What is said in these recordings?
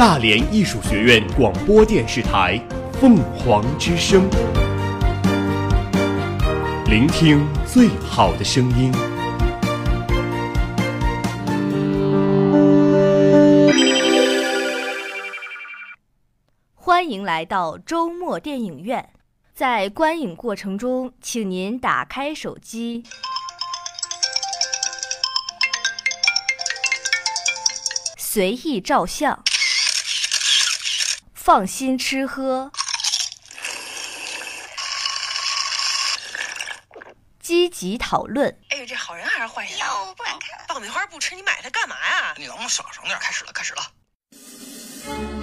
大连艺术学院广播电视台凤凰之声，聆听最好的声音。欢迎来到周末电影院，在观影过程中，请您打开手机，随意照相，放心吃喝，积极讨论。哎呦，这好人还是坏人？呀，我不敢看。爆米花不吃，你买它干嘛呀？你能不能少省点？开始了，开始了。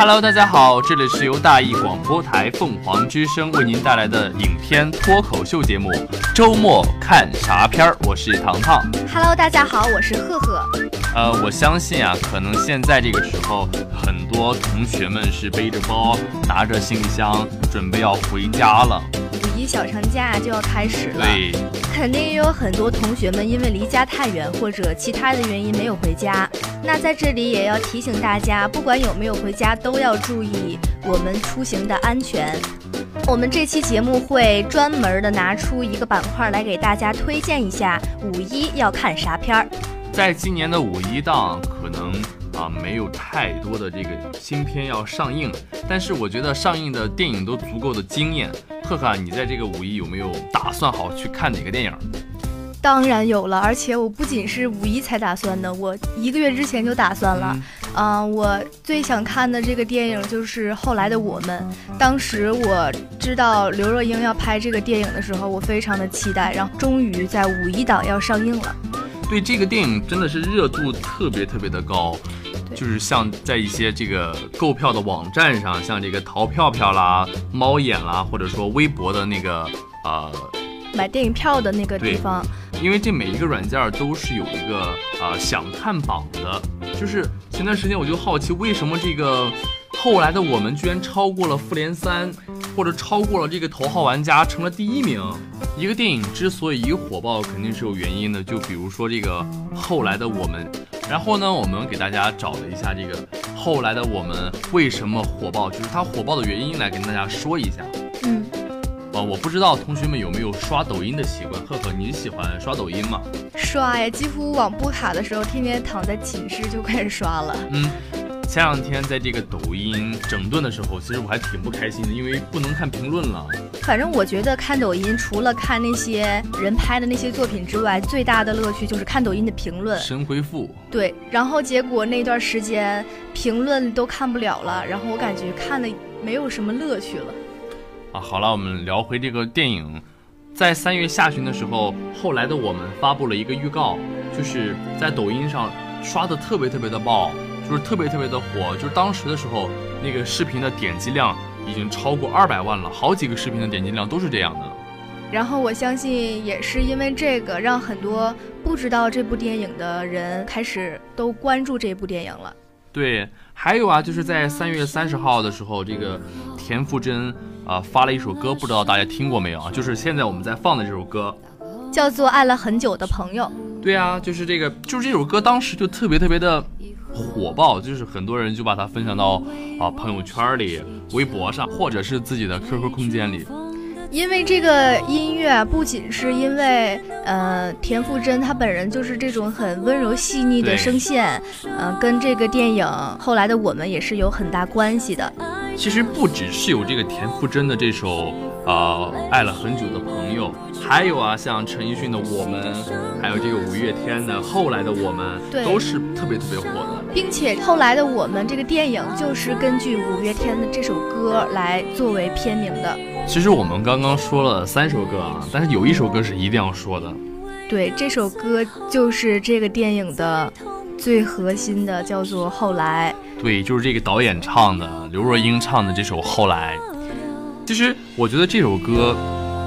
Hello，大家好，这里是由大艺广播台凤凰之声为您带来的影片脱口秀节目《周末看啥片儿》，我是糖糖。Hello，大家好，我是赫赫。呃，我相信啊，可能现在这个时候，很多同学们是背着包，拿着行李箱，准备要回家了。五一小长假就要开始了，对，肯定也有很多同学们因为离家太远或者其他的原因没有回家。那在这里也要提醒大家，不管有没有回家，都要注意我们出行的安全。我们这期节目会专门的拿出一个板块来给大家推荐一下五一要看啥片儿。在今年的五一档，可能啊没有太多的这个新片要上映，但是我觉得上映的电影都足够的惊艳。赫赫，你在这个五一有没有打算好去看哪个电影？当然有了，而且我不仅是五一才打算的，我一个月之前就打算了。嗯，我最想看的这个电影就是《后来的我们》。当时我知道刘若英要拍这个电影的时候，我非常的期待，然后终于在五一档要上映了。对这个电影真的是热度特别特别的高，就是像在一些这个购票的网站上，像这个淘票票啦、猫眼啦，或者说微博的那个呃。买电影票的那个地方，因为这每一个软件都是有一个呃想看榜的，就是前段时间我就好奇，为什么这个后来的我们居然超过了复联三，或者超过了这个头号玩家，成了第一名。一个电影之所以火爆，肯定是有原因的，就比如说这个后来的我们，然后呢，我们给大家找了一下这个后来的我们为什么火爆，就是它火爆的原因，来跟大家说一下。嗯。哦，我不知道同学们有没有刷抖音的习惯。赫赫，你喜欢刷抖音吗？刷呀，几乎网不卡的时候，天天躺在寝室就开始刷了。嗯，前两天在这个抖音整顿的时候，其实我还挺不开心的，因为不能看评论了。反正我觉得看抖音，除了看那些人拍的那些作品之外，最大的乐趣就是看抖音的评论。神回复。对，然后结果那段时间评论都看不了了，然后我感觉看的没有什么乐趣了。啊，好了，我们聊回这个电影，在三月下旬的时候，后来的我们发布了一个预告，就是在抖音上刷的特别特别的爆，就是特别特别的火，就是当时的时候那个视频的点击量已经超过二百万了，好几个视频的点击量都是这样的。然后我相信也是因为这个，让很多不知道这部电影的人开始都关注这部电影了。对，还有啊，就是在三月三十号的时候，这个田馥甄。啊，发了一首歌，不知道大家听过没有啊？就是现在我们在放的这首歌，叫做《爱了很久的朋友》。对啊，就是这个，就是这首歌，当时就特别特别的火爆，就是很多人就把它分享到啊朋友圈里、微博上，或者是自己的 QQ 空间里。因为这个音乐不仅是因为，呃，田馥甄她本人就是这种很温柔细腻的声线，嗯，跟这个电影后来的我们也是有很大关系的。其实不只是有这个田馥甄的这首，呃，爱了很久的朋友，还有啊，像陈奕迅的我们，还有这个五月天的后来的我们，都是特别特别火的。并且后来的我们这个电影就是根据五月天的这首歌来作为片名的。其实我们刚刚说了三首歌啊，但是有一首歌是一定要说的。对，这首歌就是这个电影的最核心的，叫做《后来》。对，就是这个导演唱的，刘若英唱的这首《后来》。其实我觉得这首歌，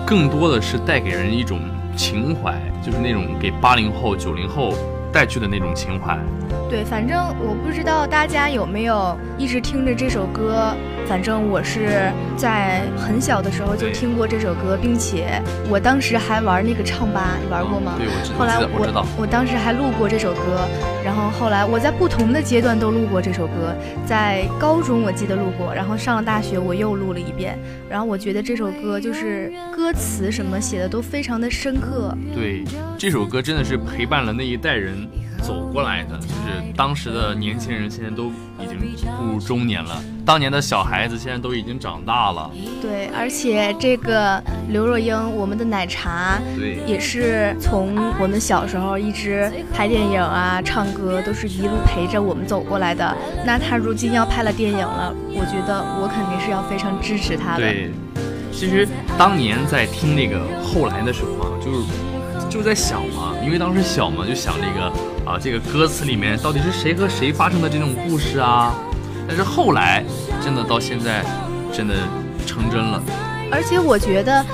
更多的是带给人一种情怀，就是那种给八零后、九零后带去的那种情怀。对，反正我不知道大家有没有一直听着这首歌，反正我是在很小的时候就听过这首歌，并且我当时还玩那个唱吧，你玩过吗？对，我知后来我我知道。我当时还录过这首歌，然后后来我在不同的阶段都录过这首歌，在高中我记得录过，然后上了大学我又录了一遍，然后我觉得这首歌就是歌词什么写的都非常的深刻，对，这首歌真的是陪伴了那一代人走过来的，就是当时的年轻人现在都已经步入中年了，当年的小孩子现在都已经长大了。对，而且这个刘若英，我们的奶茶。对，也是从我们小时候一直拍电影啊、唱歌，都是一路陪着我们走过来的。那她如今要拍了电影了，我觉得我肯定是要非常支持她的。对，其实当年在听那个后来的时候啊，就是就在想嘛，因为当时小嘛，就想这个啊，这个歌词里面到底是谁和谁发生的这种故事啊。但是后来真的到现在，真的成真了。而且我觉得，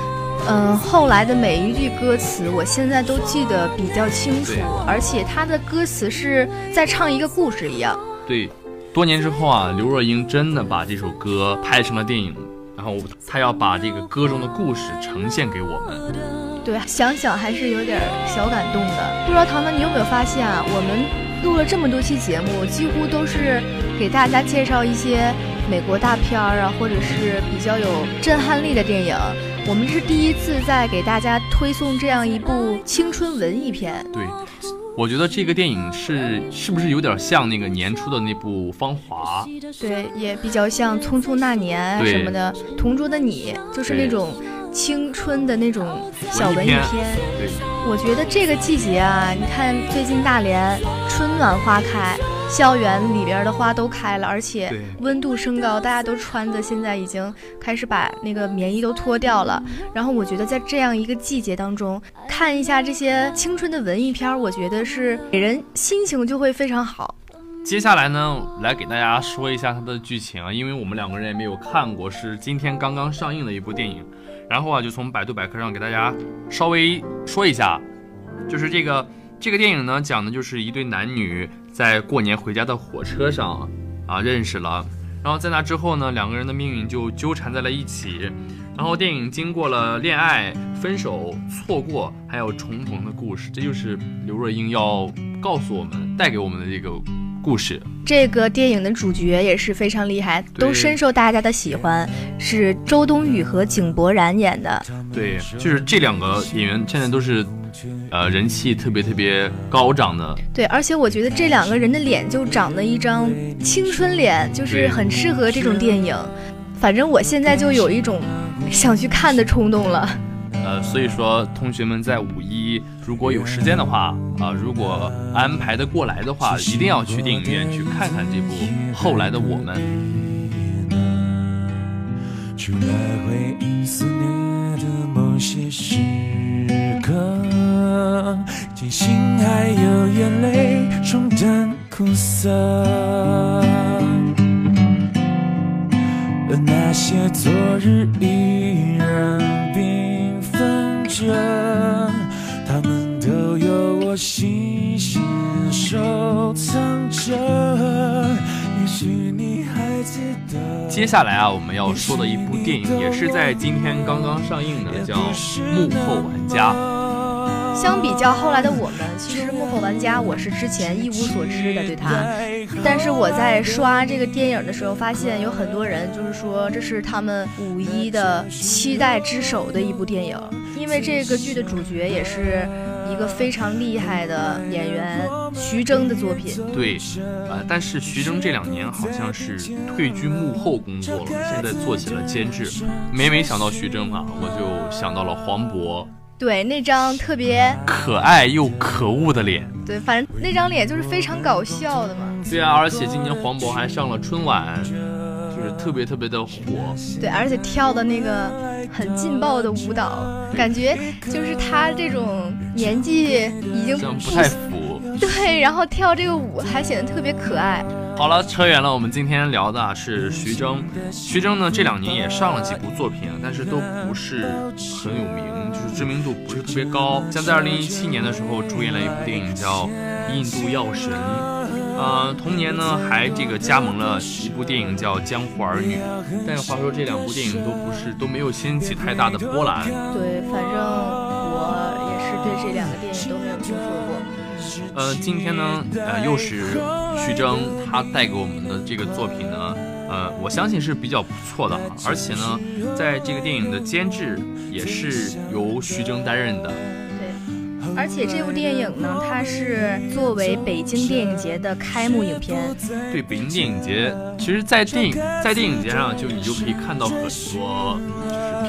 嗯，后来的每一句歌词，我现在都记得比较清楚对，而且他的歌词是在唱一个故事一样。对，多年之后啊，刘若英真的把这首歌拍成了电影，然后她要把这个歌中的故事呈现给我们。对，想想还是有点小感动的。不知道糖糖你有没有发现啊？我们录了这么多期节目，几乎都是给大家介绍一些美国大片儿啊，或者是比较有震撼力的电影。我们是第一次在给大家推送这样一部青春文艺片。对，我觉得这个电影是是不是有点像那个年初的那部《芳华》？对，也比较像《匆匆那年》什么的，《同桌的你》就是那种青春的那种小文艺片我觉得这个季节啊，你看最近大连春暖花开，校园里边的花都开了，而且温度升高，大家都穿的现在已经开始把那个棉衣都脱掉了。然后我觉得在这样一个季节当中，看一下这些青春的文艺片，我觉得是给人心情就会非常好。接下来呢，来给大家说一下它的剧情啊，因为我们两个人也没有看过，是今天刚刚上映的一部电影。然后啊，就从百度百科上给大家稍微说一下，就是这个这个电影呢，讲的就是一对男女在过年回家的火车上啊认识了，然后在那之后呢，两个人的命运就纠缠在了一起。然后电影经过了恋爱、分手、错过，还有重逢的故事，这就是刘若英要告诉我们、带给我们的这个故事。这个电影的主角也是非常厉害，都深受大家的喜欢，是周冬雨和井柏然演的。对，就是这两个演员现在都是，呃，人气特别特别高涨的。对，而且我觉得这两个人的脸就长得一张青春脸，就是很适合这种电影。反正我现在就有一种想去看的冲动了。呃，所以说同学们在五一如果有时间的话，啊、如果安排的过来的话，一定要去电影院去看看这部《后来的我们》。去来回忆思念的某些时刻，庆幸还有眼泪冲淡苦涩，而那些昨日依然纷着，它们都有我细心收藏着。也许你还记得。接下来啊，我们要说的一部电影也是在今天刚刚上映的，叫《幕后玩家》。相比较后来的我们，其实《幕后玩家》我是之前一无所知的对他，但是我在刷这个电影的时候，发现有很多人就是说这是他们五一的期待之首的一部电影，因为这个剧的主角也是一个非常厉害的演员徐峥的作品。对，呃，但是徐峥这两年好像是退居幕后工作了，现在做起了监制。每每想到徐峥啊，我就想到了黄渤，对，那张特别可爱又可恶的脸。对，反正那张脸就是非常搞笑的嘛。对啊，而且今年黄渤还上了春晚，就是特别特别的火。对，而且跳的那个很劲爆的舞蹈，感觉就是他这种年纪已经像不太符。对，然后跳这个舞还显得特别可爱。好了，扯远了。我们今天聊的啊是徐峥。徐峥呢这两年也上了几部作品，但是都不是很有名，就是知名度不是特别高。像在二零一七年的时候，主演了一部电影叫《印度药神》，啊，呃，同年呢还这个加盟了一部电影叫《江湖儿女》，但是话说这两部电影都不是都没有掀起太大的波澜。对，反正我也是对这两个电影都没有听说过。呃，今天呢，呃，又是徐峥他带给我们的这个作品呢，呃，我相信是比较不错的，而且呢，在这个电影的监制也是由徐峥担任的。对，而且这部电影呢，它是作为北京电影节的开幕影片。对，北京电影节，其实，在电影在电影节上，就你就可以看到很多就是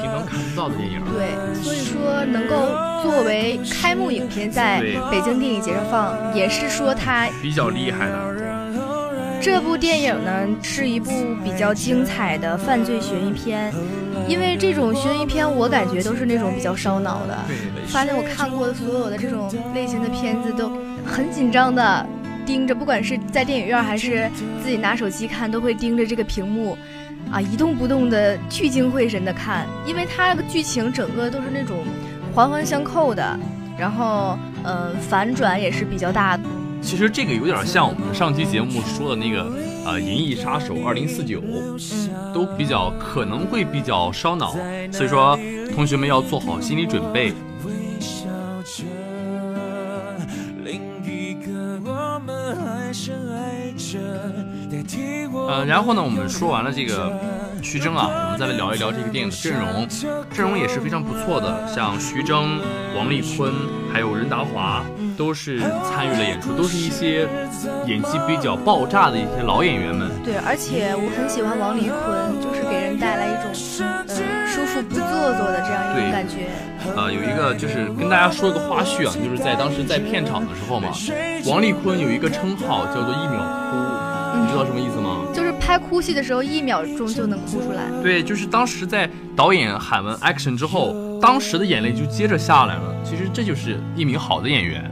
平常看不到的电影。对，所以说能够作为开幕影片在北京电影节上放，也是说它比较厉害的。这部电影呢是一部比较精彩的犯罪悬疑片，因为这种悬疑片我感觉都是那种比较烧脑的。发现我看过的所有的这种类型的片子都很紧张的盯着，不管是在电影院还是自己拿手机看，都会盯着这个屏幕，啊一动不动的聚精会神的看，因为它那个剧情整个都是那种环环相扣的，然后呃反转也是比较大的。其实这个有点像我们上期节目说的那个，呃，《银翼杀手二零四九》，都比较可能会比较烧脑，所以说同学们要做好心理准备。呃，然后呢，我们说完了这个徐峥啊，我们再来聊一聊这个电影的阵容，阵容也是非常不错的，像徐峥、王丽坤，还有任达华。都是参与了演出，都是一些演技比较爆炸的一些老演员们。对，而且我很喜欢王丽坤，就是给人带来一种呃舒服不做作的这样一种感觉。呃，有一个就是跟大家说一个花絮啊，就是在当时在片场的时候嘛，王丽坤有一个称号叫做一秒哭，你知道什么意思吗？就是拍哭戏的时候，一秒钟就能哭出来。对，就是当时在导演喊完 action 之后，当时的眼泪就接着下来了。其实这就是一名好的演员。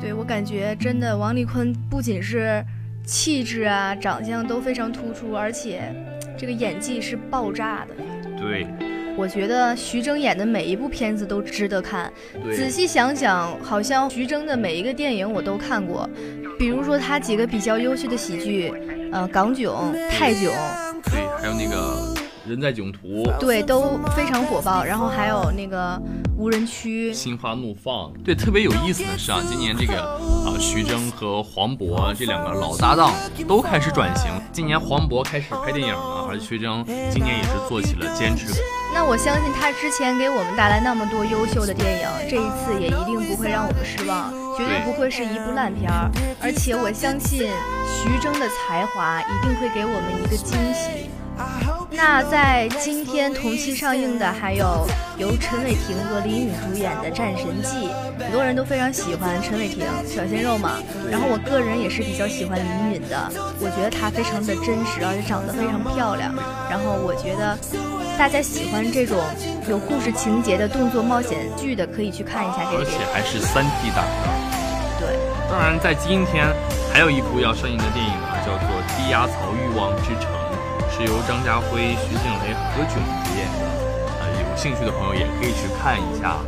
对我感觉真的，王丽坤不仅是气质啊、长相都非常突出，而且这个演技是爆炸的。对，我觉得徐峥演的每一部片子都值得看。仔细想想，好像徐峥的每一个电影我都看过，比如说他几个比较优秀的喜剧，呃，《港囧》《泰囧》，对，还有那个。人在囧途，对，都非常火爆。然后还有那个无人区，心花怒放。对，特别有意思的是啊，今年这个啊，徐峥和黄渤这两个老搭档都开始转型。今年黄渤开始拍电影了，而徐峥今年也是做起了监制。那我相信他之前给我们带来那么多优秀的电影，这一次也一定不会让我们失望，绝对不会是一部烂片儿。而且我相信徐峥的才华一定会给我们一个惊喜。那在今天同期上映的还有由陈伟霆和林允主演的《战神纪》，很多人都非常喜欢陈伟霆小鲜肉嘛。然后我个人也是比较喜欢林允的，我觉得她非常的真实，而且长得非常漂亮。然后我觉得大家喜欢这种有故事情节的动作冒险剧的，可以去看一下这个。而且还是三 D 大片。对。当然，在今天还有一部要上映的电影啊，叫做《低压槽欲望之城》。是由张家辉、徐静蕾、何炅主演的，呃，有兴趣的朋友也可以去看一下。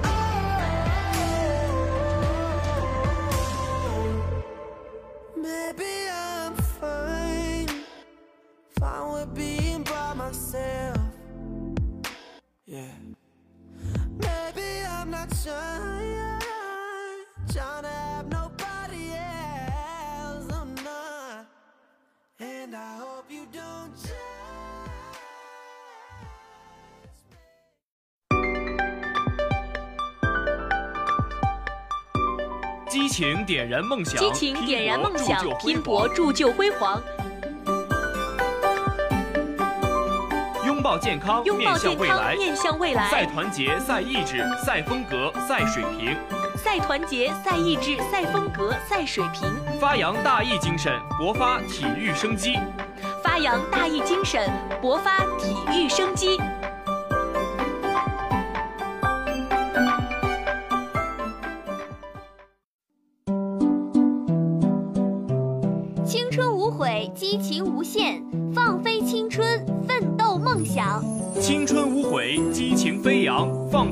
激情点燃梦想，激情点燃梦想，拼搏铸就辉煌。抱健康，面向未来，面向未来。赛团结，赛意志，赛风格，赛水平。赛团结，赛意志，赛风格，赛水平。发扬大义精神，勃发体育生机。发扬大义精神，勃发体育生机。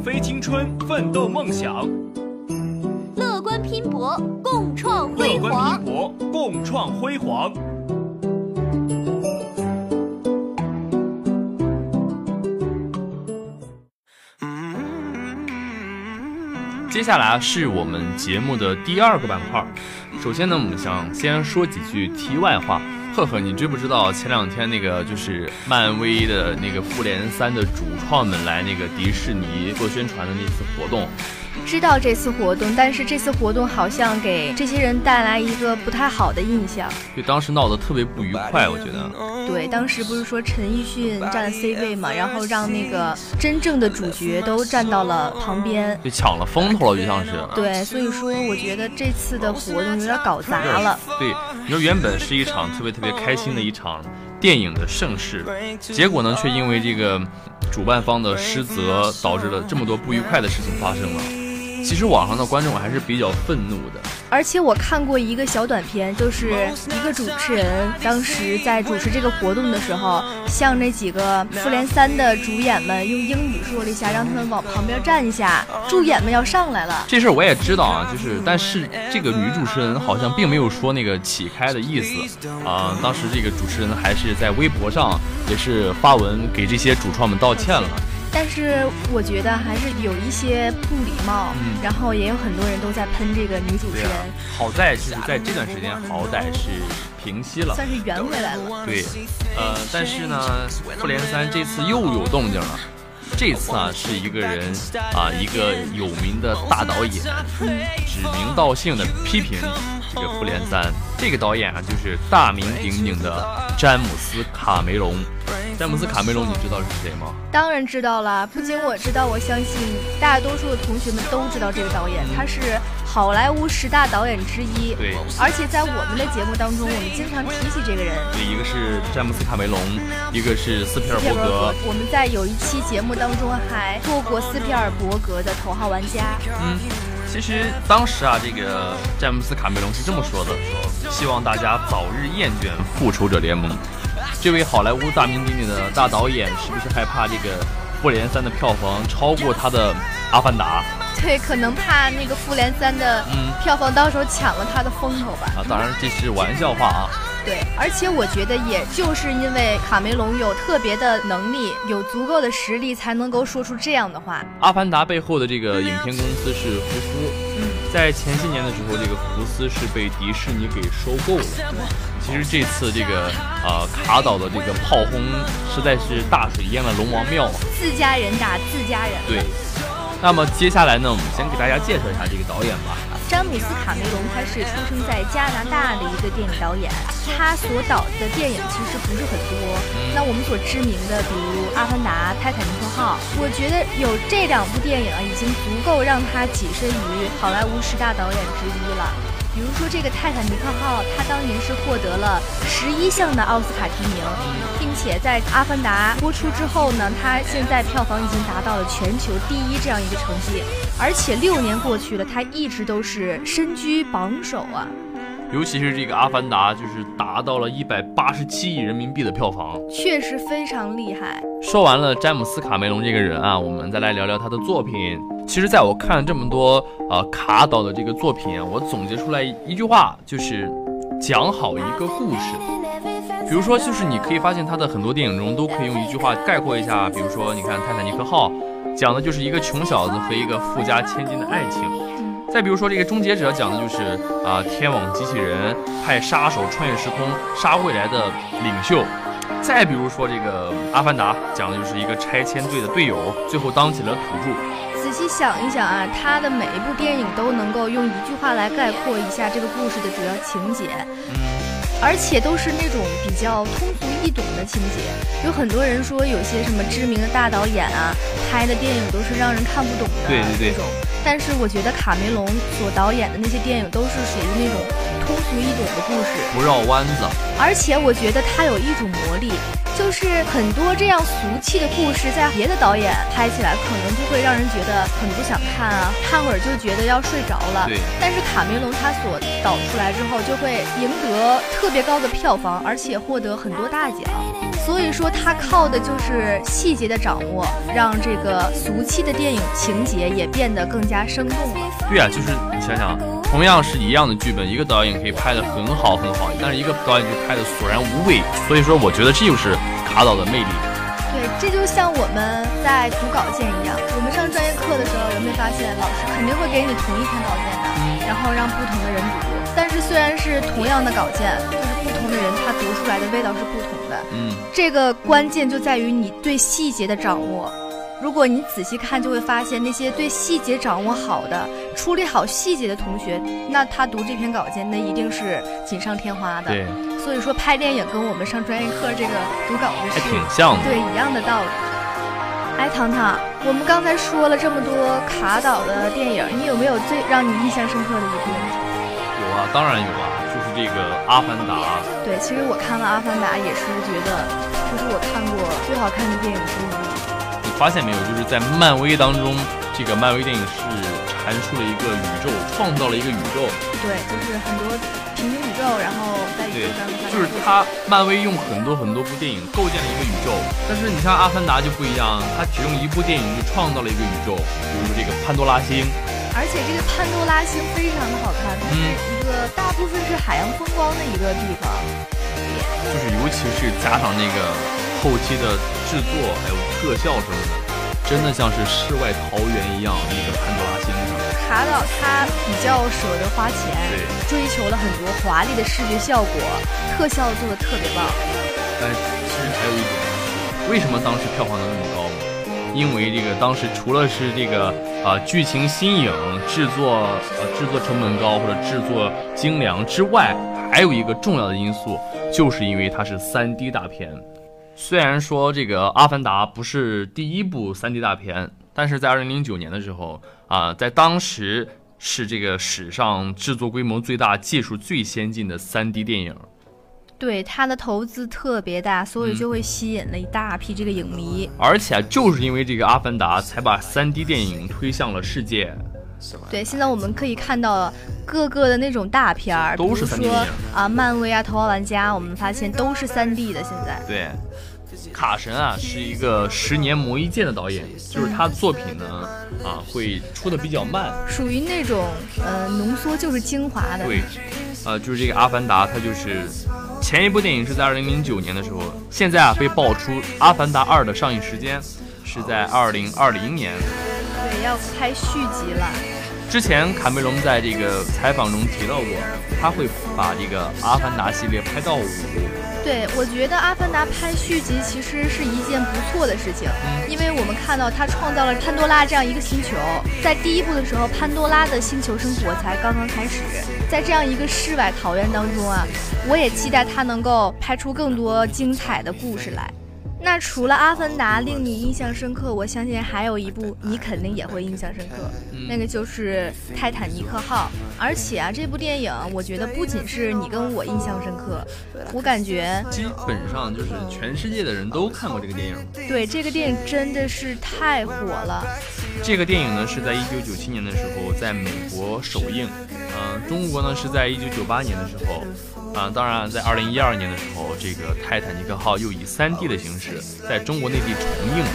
放飞青春，奋斗梦想。乐观拼搏，共创辉煌。乐观拼搏，共。共创辉煌。接下来是我们节目的第二个板块。首先呢，我们想先说几句题外话。赫赫，你知不知道前两天那个就是漫威的那个复联三的主创们来那个迪士尼做宣传的那次活动？知道这次活动，但是这次活动好像给这些人带来一个不太好的印象。就当时闹得特别不愉快，我觉得。对，当时不是说陈奕迅占了 C 位嘛，然后让那个真正的主角都站到了旁边，就抢了风头了，就像是。对，所以说我觉得这次的活动有点搞砸了。对，你说原本是一场特别特别开心的一场电影的盛世，结果呢，却因为这个主办方的失责，导致了这么多不愉快的事情发生了。其实网上的观众还是比较愤怒的，而且我看过一个小短片，就是一个主持人当时在主持这个活动的时候，向那几个复联三的主演们用英语说了一下，让他们往旁边站一下，助演们要上来了。这事儿我也知道啊，就是但是这个女主持人好像并没有说那个起开的意思啊，当时这个主持人还是在微博上也是发文给这些主创们道歉了。但是我觉得还是有一些不礼貌，嗯，然后也有很多人都在喷这个女主持人。好在就是在这段时间，好歹是平息了，算是圆回来了。对，呃，但是呢，复联三这次又有动静了。这次啊，是一个人啊，一个有名的大导演，指名道姓的批评这个复联三。这个导演啊，就是大名鼎鼎的詹姆斯卡梅隆。詹姆斯·卡梅隆，你知道是谁吗？当然知道了，不仅我知道，我相信大多数的同学们都知道这个导演，他是好莱坞十大导演之一。对，而且在我们的节目当中，我们经常提起这个人。对，一个是詹姆斯·卡梅隆，一个是斯皮尔伯格。我们在有一期节目当中还做过斯皮尔伯格的头号玩家。嗯，其实当时啊，这个詹姆斯·卡梅隆是这么说的：说希望大家早日厌倦《复仇者联盟》。这位好莱坞大名鼎鼎的大导演，是不是害怕这个《复联三》的票房超过他的《阿凡达》？对，可能怕那个《复联三》的票房到时候抢了他的风头吧。啊，当然这是玩笑话啊。对，而且我觉得，也就是因为卡梅隆有特别的能力，有足够的实力，才能够说出这样的话。《阿凡达》背后的这个影片公司是福斯，嗯在前些年的时候，这个福斯是被迪士尼给收购了。其实这次这个呃卡岛的这个炮轰实在是大水淹了龙王庙啊！自家人打自家人。对。那么接下来呢，我们先给大家介绍一下这个导演吧。詹姆斯·卡梅隆，他是出生在加拿大的一个电影导演，他所导的电影其实不是很多。那我们所知名的，比如《阿凡达》《泰坦尼克号》，我觉得有这两部电影已经足够让他跻身于好莱坞十大导演之一了。比如说这个《泰坦尼克号》，它当年是获得了十一项的奥斯卡提名，并且在《阿凡达》播出之后呢，它现在票房已经达到了全球第一这样一个成绩，而且六年过去了，它一直都是身居榜首啊。尤其是这个《阿凡达》，就是达到了一百八十七亿人民币的票房，确实非常厉害。说完了詹姆斯·卡梅隆这个人啊，我们再来聊聊他的作品。其实，在我看了这么多呃卡导的这个作品，我总结出来一句话，就是讲好一个故事。比如说，就是你可以发现他的很多电影中都可以用一句话概括一下。比如说，你看《泰坦尼克号》，讲的就是一个穷小子和一个富家千金的爱情。再比如说，这个《终结者》讲的就是啊，天网机器人派杀手穿越时空杀未来的领袖。再比如说，这个《阿凡达》讲的就是一个拆迁队的队友，最后当起了土著。仔细想一想啊，他的每一部电影都能够用一句话来概括一下这个故事的主要情节。而且都是那种比较通俗易懂的情节，有很多人说有些什么知名的大导演啊拍的电影都是让人看不懂的对对种，但是我觉得卡梅隆所导演的那些电影都是属于那种通俗易懂的故事，不绕弯子。而且我觉得他有一种魔力。就是很多这样俗气的故事，在别的导演拍起来，可能就会让人觉得很不想看啊，看会儿就觉得要睡着了。对。但是卡梅隆他所导出来之后，就会赢得特别高的票房，而且获得很多大奖。所以说，他靠的就是细节的掌握，让这个俗气的电影情节也变得更加生动了。对啊，就是你想想。同样是一样的剧本，一个导演可以拍的很好很好，但是一个导演就拍的索然无味。所以说，我觉得这就是卡导的魅力。对，这就像我们在读稿件一样，我们上专业课的时候，有没有发现老师肯定会给你同一篇稿件的，然后让不同的人读。但是虽然是同样的稿件，的人他读出来的味道是不同的。嗯，这个关键就在于你对细节的掌握。如果你仔细看，就会发现那些对细节掌握好的、处理好细节的同学，那他读这篇稿件，那一定是锦上添花的。对，所以说拍电影跟我们上专业课这个读稿子还是挺像的。对一样的道理。哎，糖糖，我们刚才说了这么多卡导的电影，你有没有最让你印象深刻的一部？有啊，当然有啊，就是这个《阿凡达》。对，其实我看了《阿凡达》，也是觉得这是我看过最好看的电影之一。你发现没有？就是在漫威当中，这个漫威电影是阐述了一个宇宙，创造了一个宇宙。对，就是很多平行宇宙，然后在宇宙当中就是它，漫威用很多很多部电影构建了一个宇宙。但是你像《阿凡达》就不一样，它只用一部电影就创造了一个宇宙，比如说这个潘多拉星。而且这个潘多拉星非常的好看，它是一个大部分是海洋风光的一个地方。就是尤其是加上那个后期的制作还有特效什么的，真的像是世外桃源一样。那个潘多拉星上，卡导他比较舍得花钱，对，追求了很多华丽的视觉效果，特效做的特别棒。但是其实还有一点，为什么当时票房能那么高呢？因为这个当时除了是这个啊、剧情新颖、制作呃制作成本高或者制作精良之外，还有一个重要的因素，就是因为它是 3D 大片。虽然说这个《阿凡达》不是第一部 3D 大片，但是在2009年的时候啊、在当时是这个史上制作规模最大、技术最先进的 3D 电影。对他的投资特别大，所以嗯就会吸引了一大批这个影迷。而且就是因为这个《阿凡达》，才把 3D 电影推向了世界。对，现在我们可以看到各个的那种大片儿，都是比 3D 说电影啊，漫威啊，《头号玩家》，我们发现都是 3D 的。现在对，卡神啊是一个十年磨一剑的导演，就是他作品呢啊会出的比较慢。属于那种呃浓缩就是精华的。对，呃，就是这个《阿凡达》，它就是前一部电影是在二零零九年的时候，现在啊被爆出《阿凡达二》的上映时间是在二零二零年。对，要拍续集了。之前卡梅隆在这个采访中提到过，他会把这个《阿凡达》系列拍到五。对，我觉得《阿凡达》拍续集其实是一件不错的事情，因为我们看到他创造了潘多拉这样一个星球。在第一部的时候，潘多拉的星球生活才刚刚开始，在这样一个世外桃源当中啊，我也期待他能够拍出更多精彩的故事来。那除了《阿凡达》令你印象深刻，我相信还有一部你肯定也会印象深刻，那个就是《泰坦尼克号》。而且啊，这部电影我觉得不仅是你跟我印象深刻，我感觉基本上就是全世界的人都看过这个电影。对这个电影真的是太火了。这个电影呢是在一九九七年的时候在美国首映，嗯、中国呢是在一九九八年的时候，啊、当然在二零一二年的时候，这个泰坦尼克号又以三 D 的形式在中国内地重映了。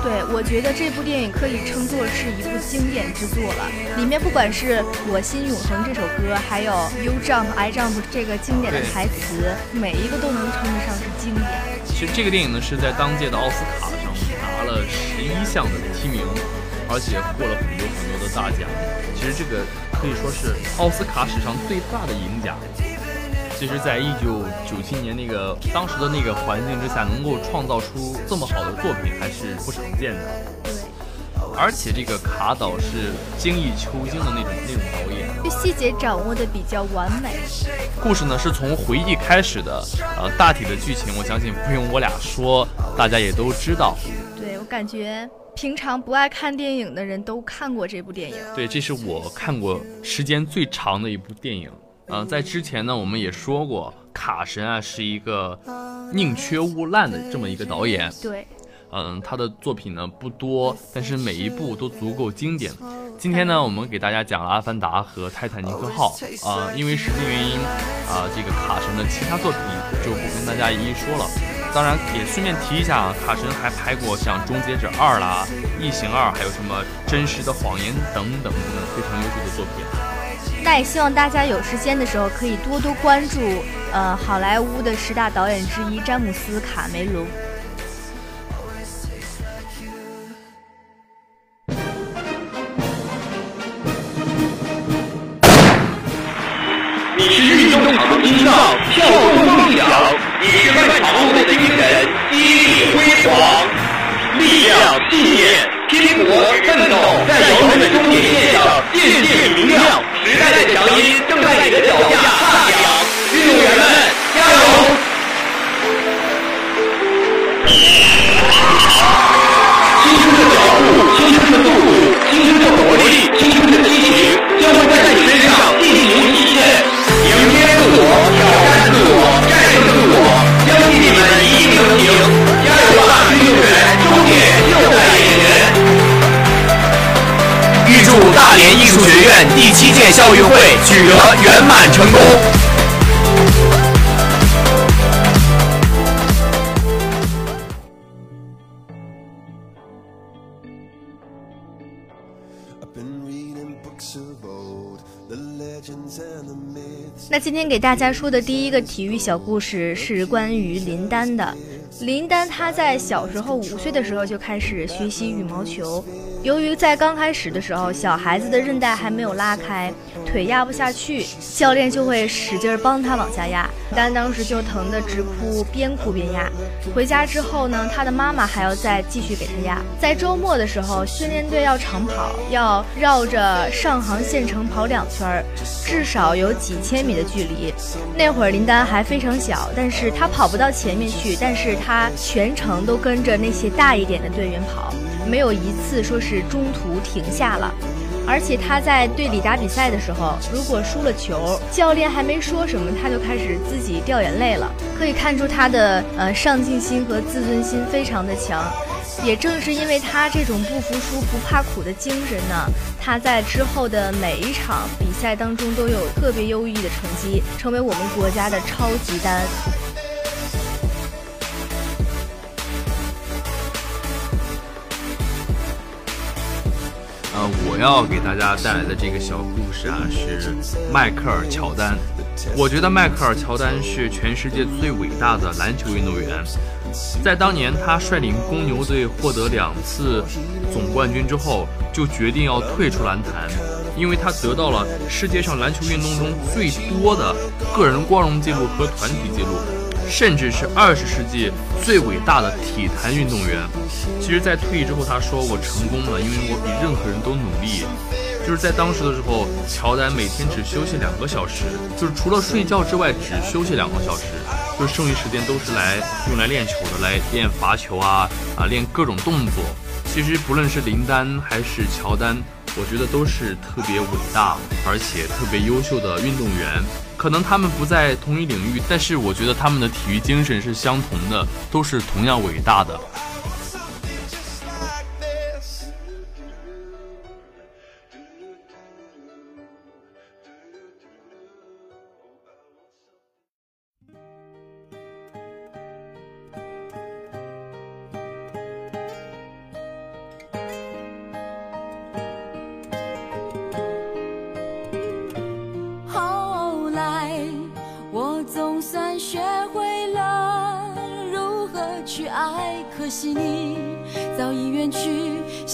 对，我觉得这部电影可以称作是一部经典之作了。里面不管是《我心永恒》这首歌，还有 You Jump I Jump 这个经典的台词，每一个都能称得上是经典。其实这个电影呢是在当届的奥斯卡上拿了十一项的提名，而且获了很多很多的大奖。其实这个可以说是奥斯卡史上最大的赢家。其实，在一九九七年那个当时的那个环境之下，能够创造出这么好的作品，还是不常见的。对，而且这个卡导是精益求精的那种那种导演，对细节掌握的比较完美。故事呢是从回忆开始的，呃，大体的剧情我相信不用我俩说，大家也都知道。对我感觉平常不爱看电影的人都看过这部电影。对，这是我看过时间最长的一部电影。嗯、在之前呢，我们也说过，卡神啊是一个宁缺毋滥的这么一个导演。对，嗯，他的作品呢不多，但是每一部都足够经典。今天呢，我们给大家讲了《阿凡达》和《泰坦尼克号》啊、因为时间原因啊、这个卡神的其他作品就不跟大家一一说了。当然，也顺便提一下啊，卡神还拍过像《终结者二》啦，《异形二》，还有什么《真实的谎言》等等等等非常优秀的作品。那也希望大家有时间的时候可以多多关注，呃，好莱坞的十大导演之一詹姆斯·卡梅隆。你是运动场的心脏，力量、信念、拼搏、奋斗，在遥远的终点线上渐渐明亮。时代的强音正在你的脚下踏响，运动员们加油！圆满成功。那今天给大家说的第一个体育小故事是关于林丹的。林丹他在小时候五岁的时候就开始学习羽毛球，由于在刚开始的时候小孩子的韧带还没有拉开，腿压不下去，教练就会使劲帮他往下压，丹当时就疼得直哭，边哭边压。回家之后呢，他的妈妈还要再继续给他压。在周末的时候，训练队要长跑，要绕着上杭县城跑两圈，至少有几千米的距离。那会儿林丹还非常小，但是他跑不到前面去，但是他他全程都跟着那些大一点的队员跑，没有一次说是中途停下了。而且他在队里打比赛的时候，如果输了球，教练还没说什么，他就开始自己掉眼泪了。可以看出他的呃上进心和自尊心非常的强。也正是因为他这种不服输、不怕苦的精神呢，他在之后的每一场比赛当中都有特别优异的成绩，成为我们国家的超级丹。我要给大家带来的这个小故事啊，是迈克尔·乔丹。我觉得迈克尔·乔丹是全世界最伟大的篮球运动员。在当年他率领公牛队获得两次总冠军之后，就决定要退出篮坛，因为他得到了世界上篮球运动中最多的个人光荣记录和团体记录，甚至是二十世纪最伟大的体坛运动员。其实，在退役之后，他说：“我成功了，因为我比任何人都努力。”就是在当时的时候，乔丹每天只休息两个小时，就是除了睡觉之外，只休息两个小时，就是剩余时间都是来用来练球的，来练罚球啊啊，练各种动作。其实不论是林丹还是乔丹，我觉得都是特别伟大而且特别优秀的运动员。可能他们不在同一领域，但是我觉得他们的体育精神是相同的，都是同样伟大的。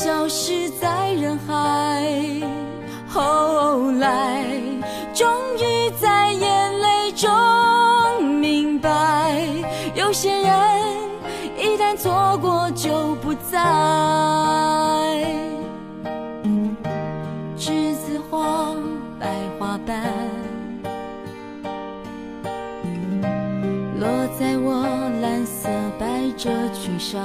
消失在人海。后来，终于在眼泪中明白，有些人一旦错过就不再。栀子花白花瓣，落在我蓝色百褶裙上。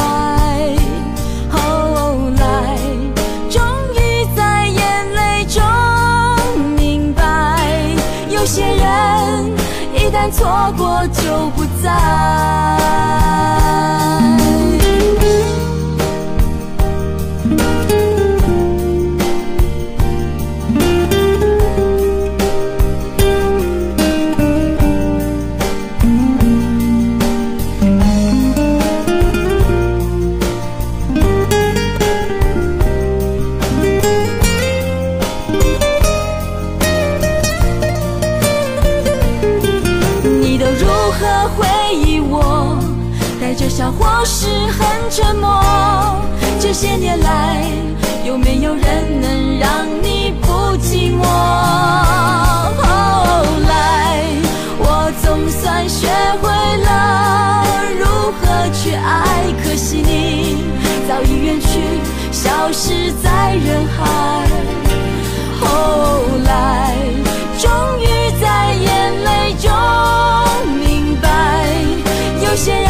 错过就不再。或是很沉默。这些年来，有没有人能让你不寂寞？后来，我总算学会了如何去爱，可惜你早已远去，消失在人海。后来，终于在眼泪中明白，有些人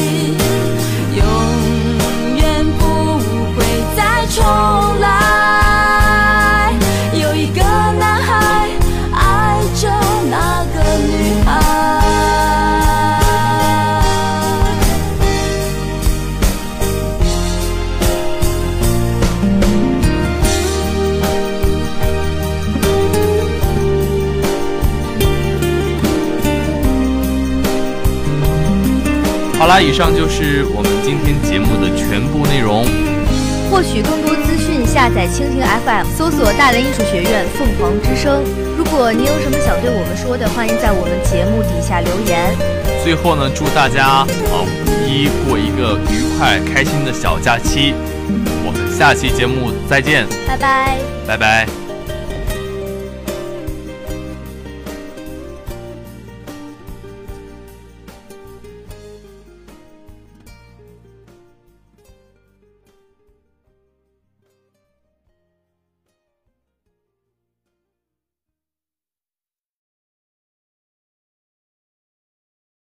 重来。有一个男孩爱着那个女孩。好啦，以上就是我们今天节目的全部内容。获取更多资讯，下载蜻蜓 FM，搜索大连艺术学院凤凰之声。如果您有什么想对我们说的，欢迎在我们节目底下留言。最后呢，祝大家啊五一过一个愉快开心的小假期。我们下期节目再见，拜拜。拜拜。